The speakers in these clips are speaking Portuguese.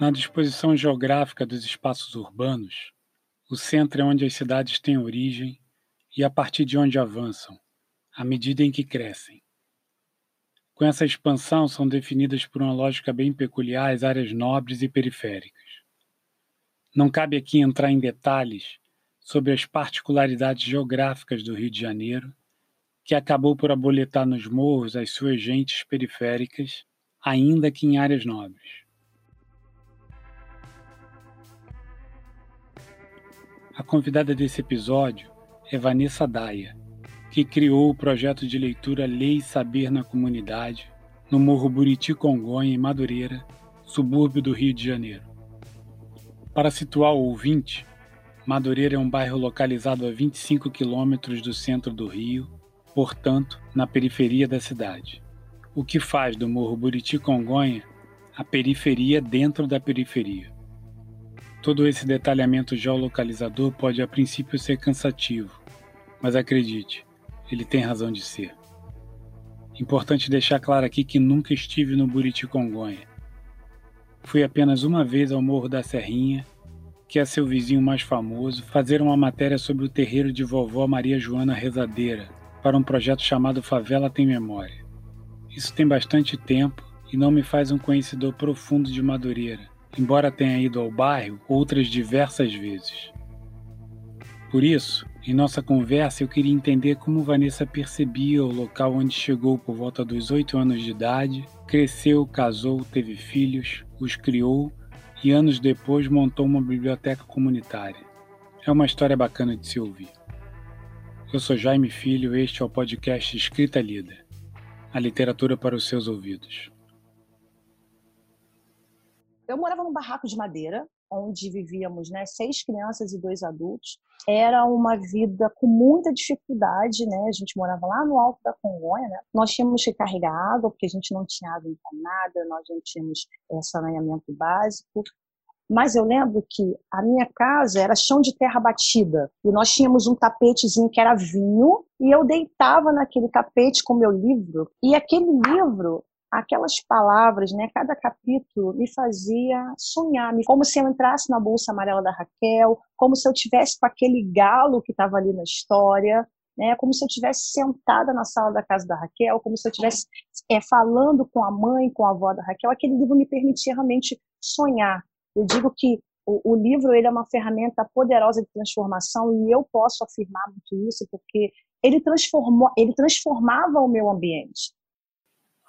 Na disposição geográfica dos espaços urbanos, o centro é onde as cidades têm origem e a partir de onde avançam, à medida em que crescem. Com essa expansão, são definidas por uma lógica bem peculiar as áreas nobres e periféricas. Não cabe aqui entrar em detalhes sobre as particularidades geográficas do Rio de Janeiro, que acabou por aboletar nos morros as suas gentes periféricas, ainda que em áreas nobres. A convidada desse episódio é Vanessa Daia, que criou o projeto de leitura Lei e Saber na Comunidade, no Morro Buriti Congonha, em Madureira, subúrbio do Rio de Janeiro. Para situar o ouvinte, Madureira é um bairro localizado a 25 quilômetros do centro do Rio, portanto, na periferia da cidade. O que faz do Morro Buriti Congonha a periferia dentro da periferia. Todo esse detalhamento geolocalizador pode a princípio ser cansativo, mas acredite, ele tem razão de ser. Importante deixar claro aqui que nunca estive no Buriti Congonha. Fui apenas uma vez ao Morro da Serrinha, que é seu vizinho mais famoso, fazer uma matéria sobre o terreiro de vovó Maria Joana Rezadeira, para um projeto chamado Favela Tem Memória. Isso tem bastante tempo e não me faz um conhecedor profundo de Madureira, embora tenha ido ao bairro outras diversas vezes. Por isso, em nossa conversa, eu queria entender como Vanessa percebia o local onde chegou por volta dos oito anos de idade, cresceu, casou, teve filhos, os criou e anos depois montou uma biblioteca comunitária. É uma história bacana de se ouvir. Eu sou Jaime Filho, este é o podcast Escrita Lida, a literatura para os seus ouvidos. Eu morava num barraco de madeira, onde vivíamos né, seis crianças e dois adultos. Era uma vida com muita dificuldade, né? A gente morava lá no alto da Congonha, né? Nós tínhamos que carregar água, porque a gente não tinha água encanada, nós não tínhamos é, saneamento básico. Mas eu lembro que a minha casa era chão de terra batida. E nós tínhamos um tapetezinho que era vinho. E eu deitava naquele tapete com meu livro. E aquele livro aquelas palavras, né, cada capítulo me fazia sonhar, como se eu entrasse na bolsa amarela da Raquel, como se eu tivesse com aquele galo que estava ali na história, né, como se eu tivesse sentada na sala da casa da Raquel, como se eu tivesse é, falando com a mãe, com a avó da Raquel. Aquele livro me permitia realmente sonhar. Eu digo que o, o livro ele é uma ferramenta poderosa de transformação e eu posso afirmar muito isso porque ele transformou, ele transformava o meu ambiente.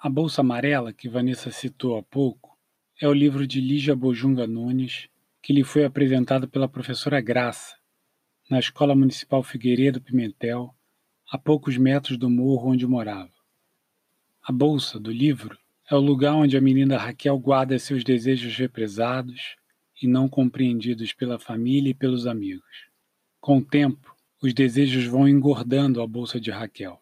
A Bolsa Amarela, que Vanessa citou há pouco, é o livro de Lígia Bojunga Nunes, que lhe foi apresentado pela professora Graça, na Escola Municipal Figueiredo Pimentel, a poucos metros do morro onde morava. A bolsa do livro é o lugar onde a menina Raquel guarda seus desejos represados e não compreendidos pela família e pelos amigos. Com o tempo, os desejos vão engordando a bolsa de Raquel.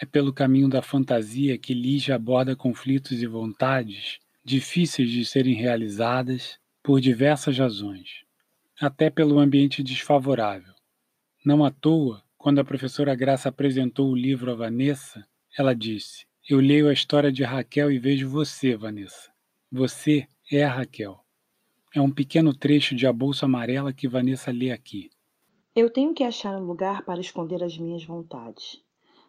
É pelo caminho da fantasia que Lígia aborda conflitos e vontades difíceis de serem realizadas por diversas razões, até pelo ambiente desfavorável. Não à toa, quando a professora Graça apresentou o livro a Vanessa, ela disse: Eu leio a história de Raquel e vejo você, Vanessa. Você é a Raquel. É um pequeno trecho de A Bolsa Amarela que Vanessa lê aqui. Eu tenho que achar um lugar para esconder as minhas vontades.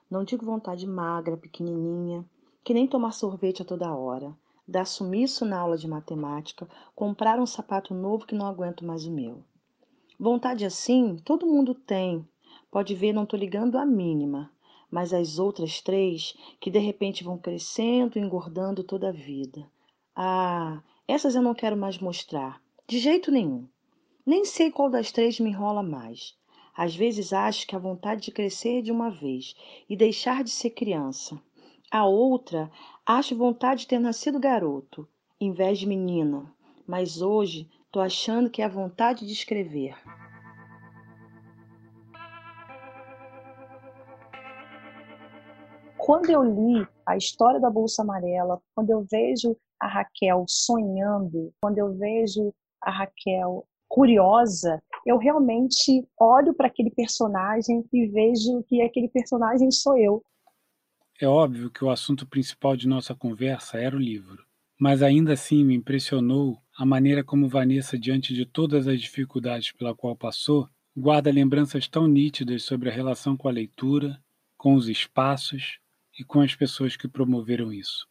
Não digo vontade magra, pequenininha, que nem tomar sorvete a toda hora, dar sumiço na aula de matemática, comprar um sapato novo que não aguento mais o meu. Vontade assim, todo mundo tem. Pode ver, não estou ligando a mínima. Mas as outras três, que de repente vão crescendo engordando toda a vida. Ah, essas eu não quero mais mostrar. De jeito nenhum. Nem sei qual das três me enrola mais. Às vezes acho que a vontade de crescer de uma vez e deixar de ser criança. A outra, acho vontade de ter nascido garoto, em vez de menina. Mas hoje estou achando que é a vontade de escrever. Quando eu li a história da Bolsa Amarela, quando eu vejo a Raquel sonhando, quando eu vejo a Raquel curiosa, eu realmente olho para aquele personagem e vejo que aquele personagem sou eu. É óbvio que o assunto principal de nossa conversa era o livro. mas ainda assim me impressionou a maneira como Vanessa, diante de todas as dificuldades pela qual passou, guarda lembranças tão nítidas sobre a relação com a leitura, com os espaços e com as pessoas que promoveram isso.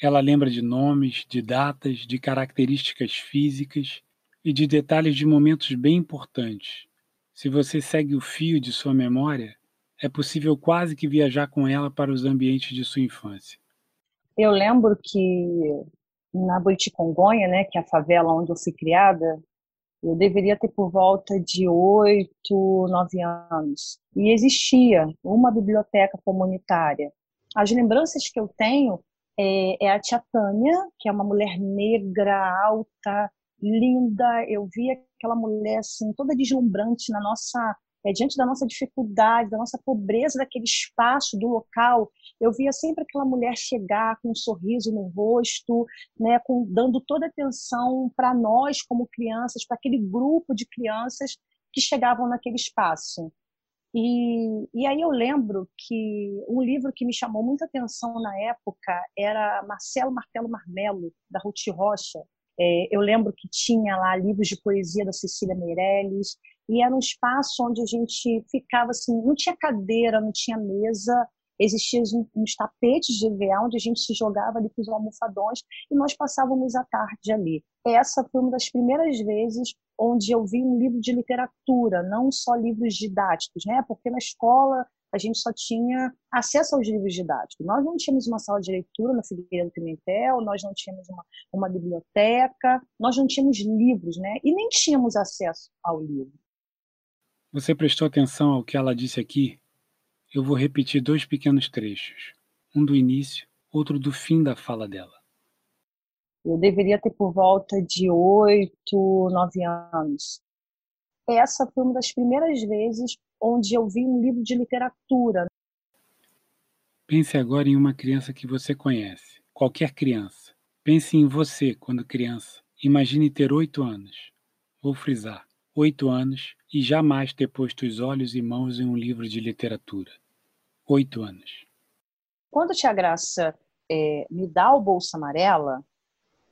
Ela lembra de nomes, de datas, de características físicas e de detalhes de momentos bem importantes. Se você segue o fio de sua memória, é possível quase que viajar com ela para os ambientes de sua infância. Eu lembro que na Buriti Congonha, né, que é a favela onde eu fui criada, eu deveria ter por volta de oito, nove anos. E existia uma biblioteca comunitária. As lembranças que eu tenho é, é a tia Tânia, que é uma mulher negra, alta, linda. Eu vi aquela mulher assim, toda deslumbrante na nossa é, diante da nossa dificuldade, da nossa pobreza daquele espaço, do local, eu via sempre aquela mulher chegar com um sorriso no rosto, né, com, dando toda a atenção para nós como crianças, para aquele grupo de crianças que chegavam naquele espaço. E, e aí eu lembro que um livro que me chamou muita atenção na época era Marcelo Martelo Marmelo, da Ruth Rocha. É, eu lembro que tinha lá livros de poesia da Cecília Meirelles, e era um espaço onde a gente ficava assim, não tinha cadeira, não tinha mesa, existiam uns tapetes de EVA onde a gente se jogava ali com os almofadões e nós passávamos a tarde ali. Essa foi uma das primeiras vezes onde eu vi um livro de literatura, não só livros didáticos, né? Porque na escola a gente só tinha acesso aos livros didáticos. Nós não tínhamos uma sala de leitura na Figueiredo Pimentel, nós não tínhamos uma, uma biblioteca, nós não tínhamos livros, né? E nem tínhamos acesso ao livro. Você prestou atenção ao que ela disse aqui? Eu vou repetir dois pequenos trechos, um do início, outro do fim da fala dela. Eu deveria ter por volta de oito, nove anos. Essa foi uma das primeiras vezes onde eu vi um livro de literatura. Pense agora em uma criança que você conhece, qualquer criança. Pense em você quando criança. Imagine ter oito anos. Vou frisar oito anos e jamais ter posto os olhos e mãos em um livro de literatura. Oito anos. Quando a tia Graça é, me dá o Bolsa Amarela,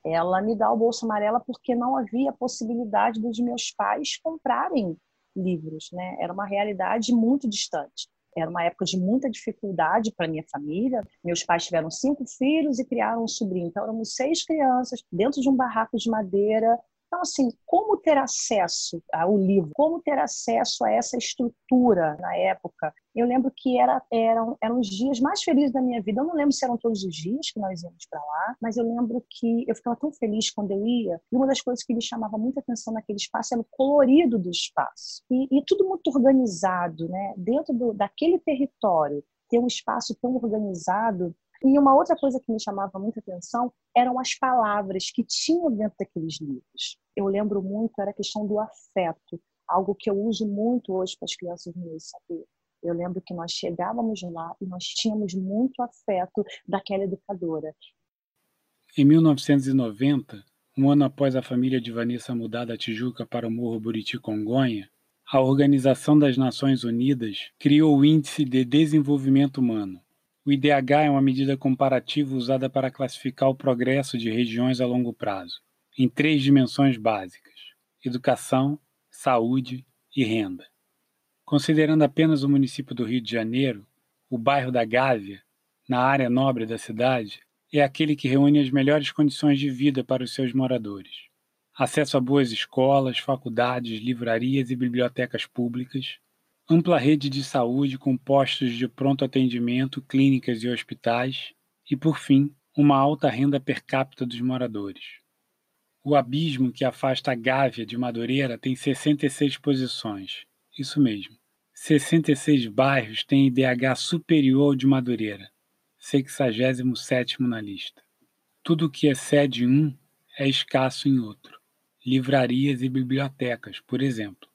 ela me dá o Bolsa Amarela porque não havia possibilidade dos meus pais comprarem livros, né? Era uma realidade muito distante. Era uma época de muita dificuldade para minha família. Meus pais tiveram cinco filhos e criaram um sobrinho. Então, éramos seis crianças dentro de um barraco de madeira, então, assim, como ter acesso ao livro? Como ter acesso a essa estrutura na época? Eu lembro que era, eram, eram os dias mais felizes da minha vida. Eu não lembro se eram todos os dias que nós íamos para lá, mas eu lembro que eu ficava tão feliz quando eu ia. E uma das coisas que me chamava muita atenção naquele espaço era o colorido do espaço. E, e tudo muito organizado, né? Dentro do, daquele território, ter um espaço tão organizado e uma outra coisa que me chamava muita atenção eram as palavras que tinham dentro daqueles livros. Eu lembro muito, era a questão do afeto, algo que eu uso muito hoje para as crianças no saber. Eu lembro que nós chegávamos lá e nós tínhamos muito afeto daquela educadora. Em 1990, um ano após a família de Vanessa mudar da Tijuca para o Morro Buriti Congonha, a Organização das Nações Unidas criou o Índice de Desenvolvimento Humano, o IDH é uma medida comparativa usada para classificar o progresso de regiões a longo prazo, em três dimensões básicas: educação, saúde e renda. Considerando apenas o município do Rio de Janeiro, o bairro da Gávea, na área nobre da cidade, é aquele que reúne as melhores condições de vida para os seus moradores. Acesso a boas escolas, faculdades, livrarias e bibliotecas públicas, ampla rede de saúde com postos de pronto atendimento, clínicas e hospitais, e, por fim, uma alta renda per capita dos moradores. O abismo que afasta a Gávea de Madureira tem 66 posições. Isso mesmo. 66 bairros têm IDH superior ao de Madureira, 67 na lista. Tudo o que excede um é escasso em outro. Livrarias e bibliotecas, por exemplo.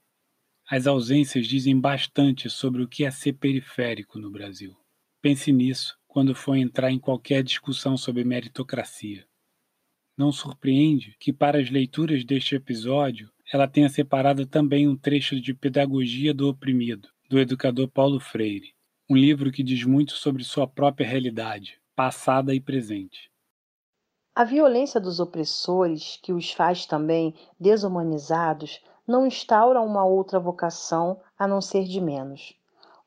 As ausências dizem bastante sobre o que é ser periférico no Brasil. Pense nisso quando for entrar em qualquer discussão sobre meritocracia. Não surpreende que, para as leituras deste episódio, ela tenha separado também um trecho de Pedagogia do Oprimido, do educador Paulo Freire, um livro que diz muito sobre sua própria realidade, passada e presente. A violência dos opressores, que os faz também desumanizados, não instaura uma outra vocação a não ser de menos.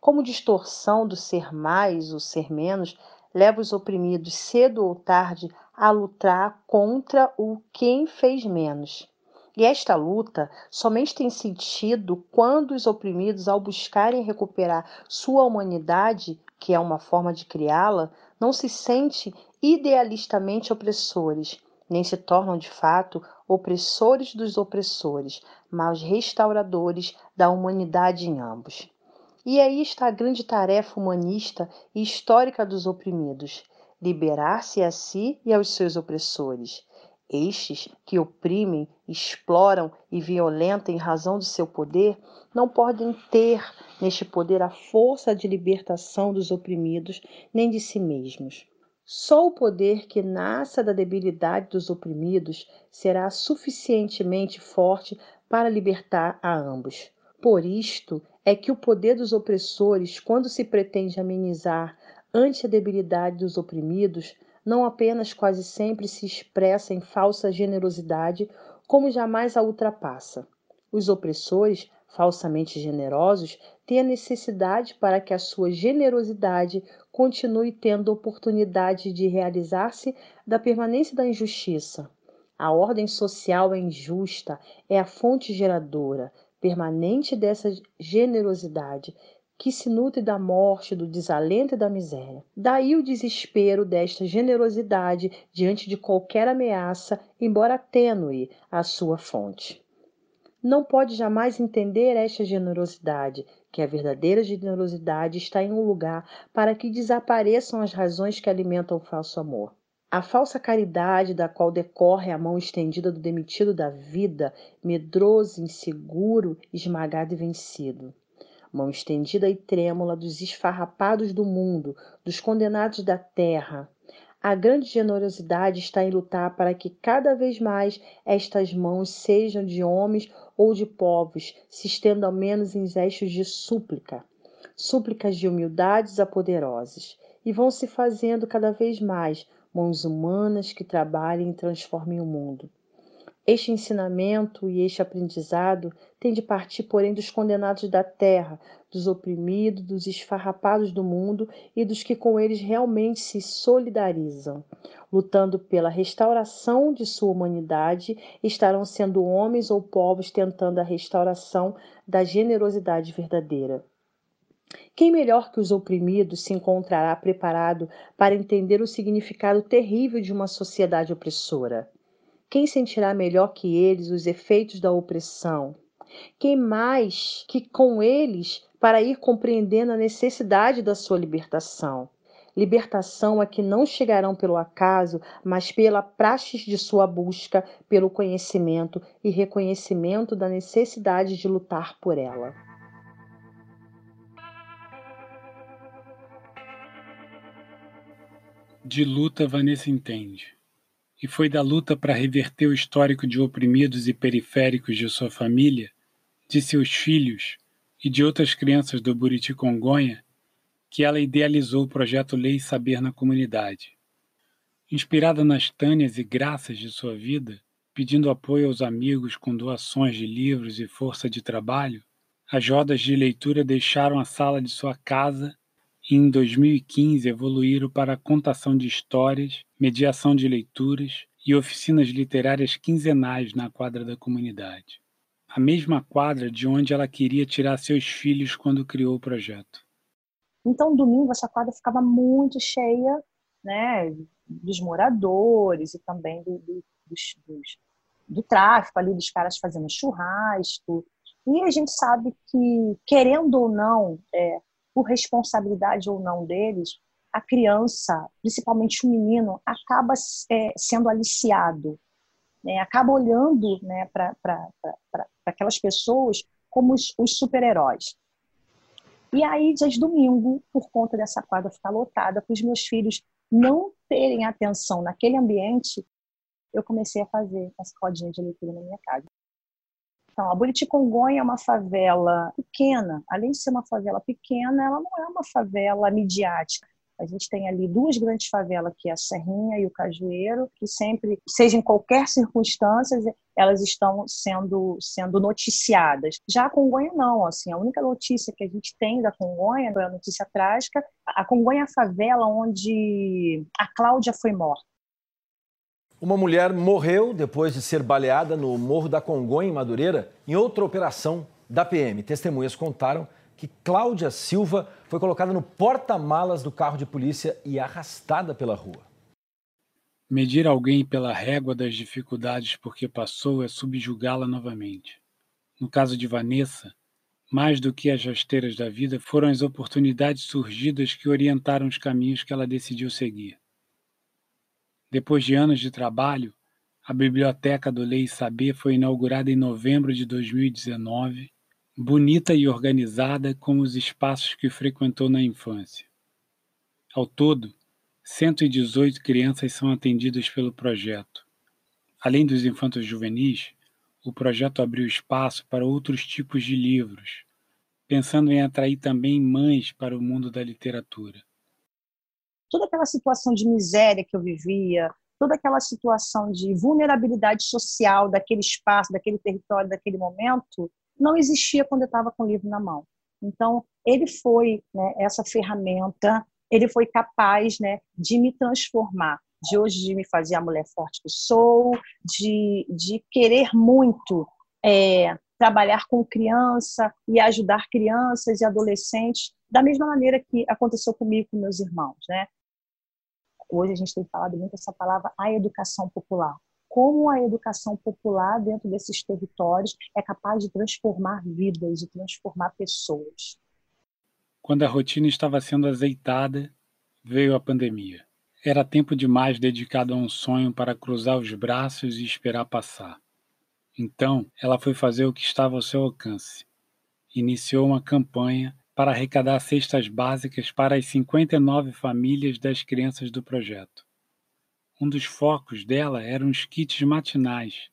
Como distorção do ser mais ou ser menos, leva os oprimidos cedo ou tarde a lutar contra o quem fez menos. E esta luta somente tem sentido quando os oprimidos, ao buscarem recuperar sua humanidade, que é uma forma de criá-la, não se sentem idealistamente opressores, nem se tornam de fato opressores dos opressores, mas restauradores da humanidade em ambos. E aí está a grande tarefa humanista e histórica dos oprimidos: liberar-se a si e aos seus opressores. Estes que oprimem, exploram e violentam em razão do seu poder, não podem ter neste poder a força de libertação dos oprimidos nem de si mesmos. Só o poder que nasça da debilidade dos oprimidos será suficientemente forte para libertar a ambos. Por isto é que o poder dos opressores, quando se pretende amenizar ante a debilidade dos oprimidos, não apenas quase sempre se expressa em falsa generosidade, como jamais a ultrapassa. Os opressores, falsamente generosos, a necessidade para que a sua generosidade continue tendo oportunidade de realizar-se da permanência da injustiça. A ordem social é injusta, é a fonte geradora permanente dessa generosidade que se nutre da morte, do desalento e da miséria. Daí o desespero desta generosidade diante de qualquer ameaça, embora tênue a sua fonte não pode jamais entender esta generosidade, que a verdadeira generosidade está em um lugar para que desapareçam as razões que alimentam o falso amor. A falsa caridade da qual decorre a mão estendida do demitido da vida, medroso, inseguro, esmagado e vencido. Mão estendida e trêmula dos esfarrapados do mundo, dos condenados da terra, a grande generosidade está em lutar para que cada vez mais estas mãos sejam de homens ou de povos, se estendam menos em gestos de súplica, súplicas de humildades a poderosos, e vão se fazendo cada vez mais mãos humanas que trabalhem e transformem o mundo. Este ensinamento e este aprendizado têm de partir, porém, dos condenados da terra, dos oprimidos, dos esfarrapados do mundo e dos que com eles realmente se solidarizam. Lutando pela restauração de sua humanidade, estarão sendo homens ou povos tentando a restauração da generosidade verdadeira. Quem melhor que os oprimidos se encontrará preparado para entender o significado terrível de uma sociedade opressora? Quem sentirá melhor que eles os efeitos da opressão? Quem mais que com eles para ir compreendendo a necessidade da sua libertação? Libertação a que não chegarão pelo acaso, mas pela praxis de sua busca, pelo conhecimento e reconhecimento da necessidade de lutar por ela. De luta, Vanessa entende e foi da luta para reverter o histórico de oprimidos e periféricos de sua família, de seus filhos e de outras crianças do Buriti Congonha que ela idealizou o projeto Lei e Saber na Comunidade. Inspirada nas tânias e graças de sua vida, pedindo apoio aos amigos com doações de livros e força de trabalho, as rodas de leitura deixaram a sala de sua casa em 2015 evoluíram para contação de histórias, mediação de leituras e oficinas literárias quinzenais na quadra da comunidade. A mesma quadra de onde ela queria tirar seus filhos quando criou o projeto. Então, domingo, essa quadra ficava muito cheia né, dos moradores e também do, do, dos, dos, do tráfico ali, dos caras fazendo churrasco. E a gente sabe que, querendo ou não, é, por responsabilidade ou não deles, a criança, principalmente o menino, acaba é, sendo aliciado, né? acaba olhando né, para aquelas pessoas como os, os super-heróis. E aí, dias domingo, por conta dessa quadra ficar lotada, para os meus filhos não terem atenção naquele ambiente, eu comecei a fazer essa rodinha de leitura na minha casa. Então, a Buriti Congonha é uma favela pequena. Além de ser uma favela pequena, ela não é uma favela midiática. A gente tem ali duas grandes favelas, que é a Serrinha e o Cajueiro, que sempre, seja em qualquer circunstância, elas estão sendo, sendo noticiadas. Já a Congonha não, assim, a única notícia que a gente tem da Congonha é a notícia trágica. A Congonha é a favela onde a Cláudia foi morta. Uma mulher morreu depois de ser baleada no Morro da Congonha, em Madureira, em outra operação da PM. Testemunhas contaram que Cláudia Silva foi colocada no porta-malas do carro de polícia e arrastada pela rua. Medir alguém pela régua das dificuldades porque passou é subjugá-la novamente. No caso de Vanessa, mais do que as rasteiras da vida foram as oportunidades surgidas que orientaram os caminhos que ela decidiu seguir. Depois de anos de trabalho, a Biblioteca do Lei e Saber foi inaugurada em novembro de 2019 bonita e organizada como os espaços que frequentou na infância. Ao todo, 118 crianças são atendidas pelo projeto. Além dos infantos juvenis, o projeto abriu espaço para outros tipos de livros, pensando em atrair também mães para o mundo da literatura. Toda aquela situação de miséria que eu vivia, toda aquela situação de vulnerabilidade social daquele espaço, daquele território, daquele momento, não existia quando eu estava com o livro na mão. Então, ele foi né, essa ferramenta, ele foi capaz né, de me transformar, de hoje de me fazer a mulher forte que sou, de, de querer muito é, trabalhar com criança e ajudar crianças e adolescentes, da mesma maneira que aconteceu comigo com meus irmãos. Né? Hoje a gente tem falado muito essa palavra, a educação popular como a educação popular dentro desses territórios é capaz de transformar vidas, de transformar pessoas. Quando a rotina estava sendo azeitada, veio a pandemia. Era tempo demais dedicado a um sonho para cruzar os braços e esperar passar. Então, ela foi fazer o que estava ao seu alcance. Iniciou uma campanha para arrecadar cestas básicas para as 59 famílias das crianças do projeto. Um dos focos dela eram os kits matinais,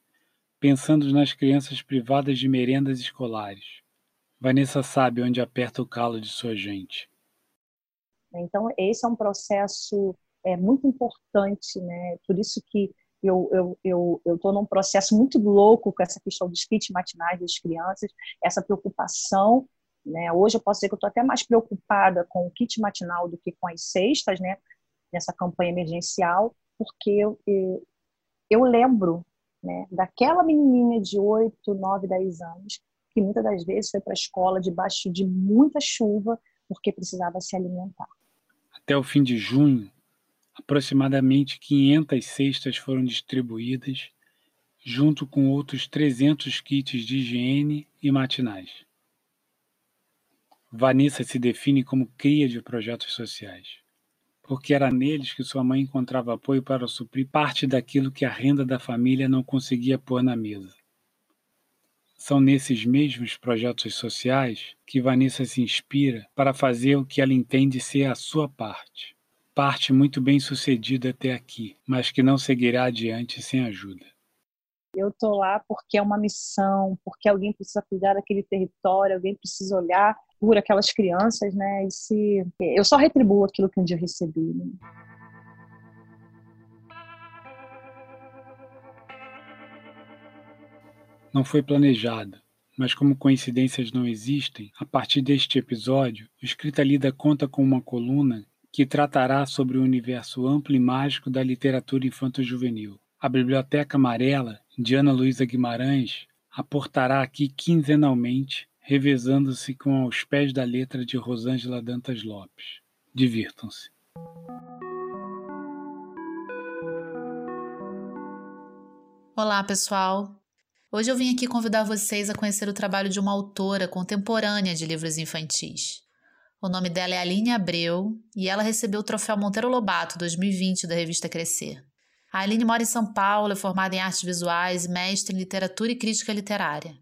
pensando nas crianças privadas de merendas escolares. Vanessa sabe onde aperta o calo de sua gente. Então, esse é um processo é, muito importante, né? Por isso que eu estou eu, eu, num processo muito louco com essa questão dos kits matinais das crianças, essa preocupação. Né? Hoje eu posso dizer que eu estou até mais preocupada com o kit matinal do que com as cestas, né? nessa campanha emergencial, porque eu, eu, lembro né, daquela menininha de 8, 9, 10 anos que muitas das vezes foi para a escola debaixo de muita chuva porque precisava se alimentar. Até o fim de junho, aproximadamente 500 cestas foram distribuídas, junto com outros 300 kits de higiene e matinais. Vanessa se define como cria de projetos sociais porque era neles que sua mãe encontrava apoio para suprir parte daquilo que a renda da família não conseguia pôr na mesa. São nesses mesmos projetos sociais que Vanessa se inspira para fazer o que ela entende ser a sua parte. Parte muito bem sucedida até aqui, mas que não seguirá adiante sem ajuda. Eu estou lá porque é uma missão, porque alguém precisa cuidar daquele território, alguém precisa olhar por aquelas crianças, né? E se eu só retribuo aquilo que um dia recebi. Né? Não foi planejado, mas como coincidências não existem, a partir deste episódio, o Escrita Lida conta com uma coluna que tratará sobre o universo amplo e mágico da literatura infanto-juvenil. A Biblioteca Amarela, de Ana Luísa Guimarães, aportará aqui quinzenalmente revezando-se com Aos Pés da Letra de Rosângela Dantas Lopes. Divirtam-se. Olá, pessoal! Hoje eu vim aqui convidar vocês a conhecer o trabalho de uma autora contemporânea de livros infantis. O nome dela é Aline Abreu e ela recebeu o troféu Monteiro Lobato 2020 da revista Crescer. A Aline mora em São Paulo, é formada em artes visuais e mestre em literatura e crítica literária.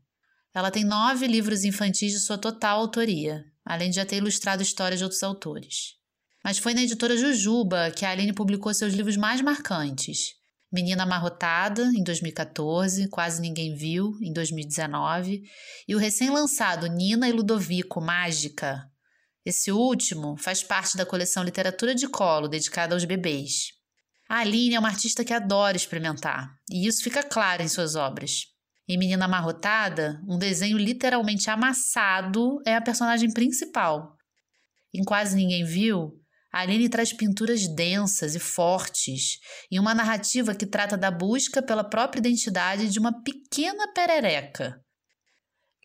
Ela tem nove livros infantis de sua total autoria, além de já ter ilustrado histórias de outros autores. Mas foi na editora Jujuba que a Aline publicou seus livros mais marcantes. Menina Amarrotada, em 2014, Quase Ninguém Viu, em 2019, e o recém-lançado Nina e Ludovico Mágica. Esse último faz parte da coleção Literatura de Colo, dedicada aos bebês. A Aline é uma artista que adora experimentar, e isso fica claro em suas obras. Em Menina Amarrotada, um desenho literalmente amassado é a personagem principal. Em Quase Ninguém Viu, a Aline traz pinturas densas e fortes, e uma narrativa que trata da busca pela própria identidade de uma pequena perereca.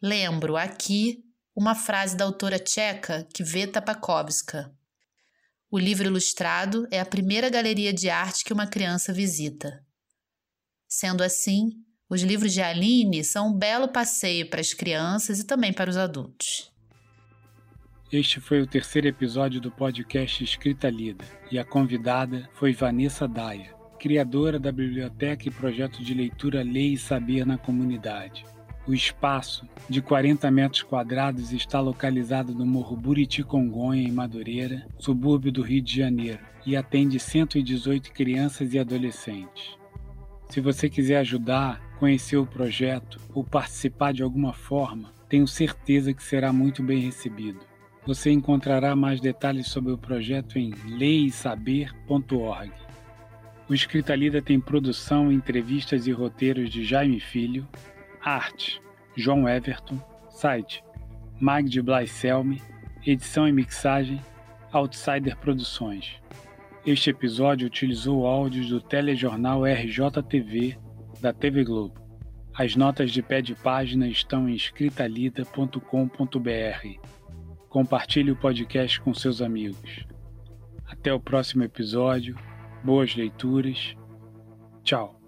Lembro aqui uma frase da autora tcheca Kveta Pakowska. O livro ilustrado é a primeira galeria de arte que uma criança visita. Sendo assim, os livros de Aline são um belo passeio para as crianças e também para os adultos. Este foi o terceiro episódio do podcast Escrita Lida e a convidada foi Vanessa Daia, criadora da biblioteca e projeto de leitura Lei e Saber na Comunidade. O espaço, de 40 metros quadrados, está localizado no Morro Buriti Congonha, em Madureira, subúrbio do Rio de Janeiro, e atende 118 crianças e adolescentes. Se você quiser ajudar, conhecer o projeto ou participar de alguma forma, tenho certeza que será muito bem recebido. Você encontrará mais detalhes sobre o projeto em leisaber.org. O Escrita Lida tem produção, entrevistas e roteiros de Jaime Filho, arte João Everton, site Magde Blaiselme, edição e mixagem Outsider Produções. Este episódio utilizou áudios do telejornal RJTV da TV Globo. As notas de pé de página estão em escritalida.com.br. Compartilhe o podcast com seus amigos. Até o próximo episódio. Boas leituras. Tchau.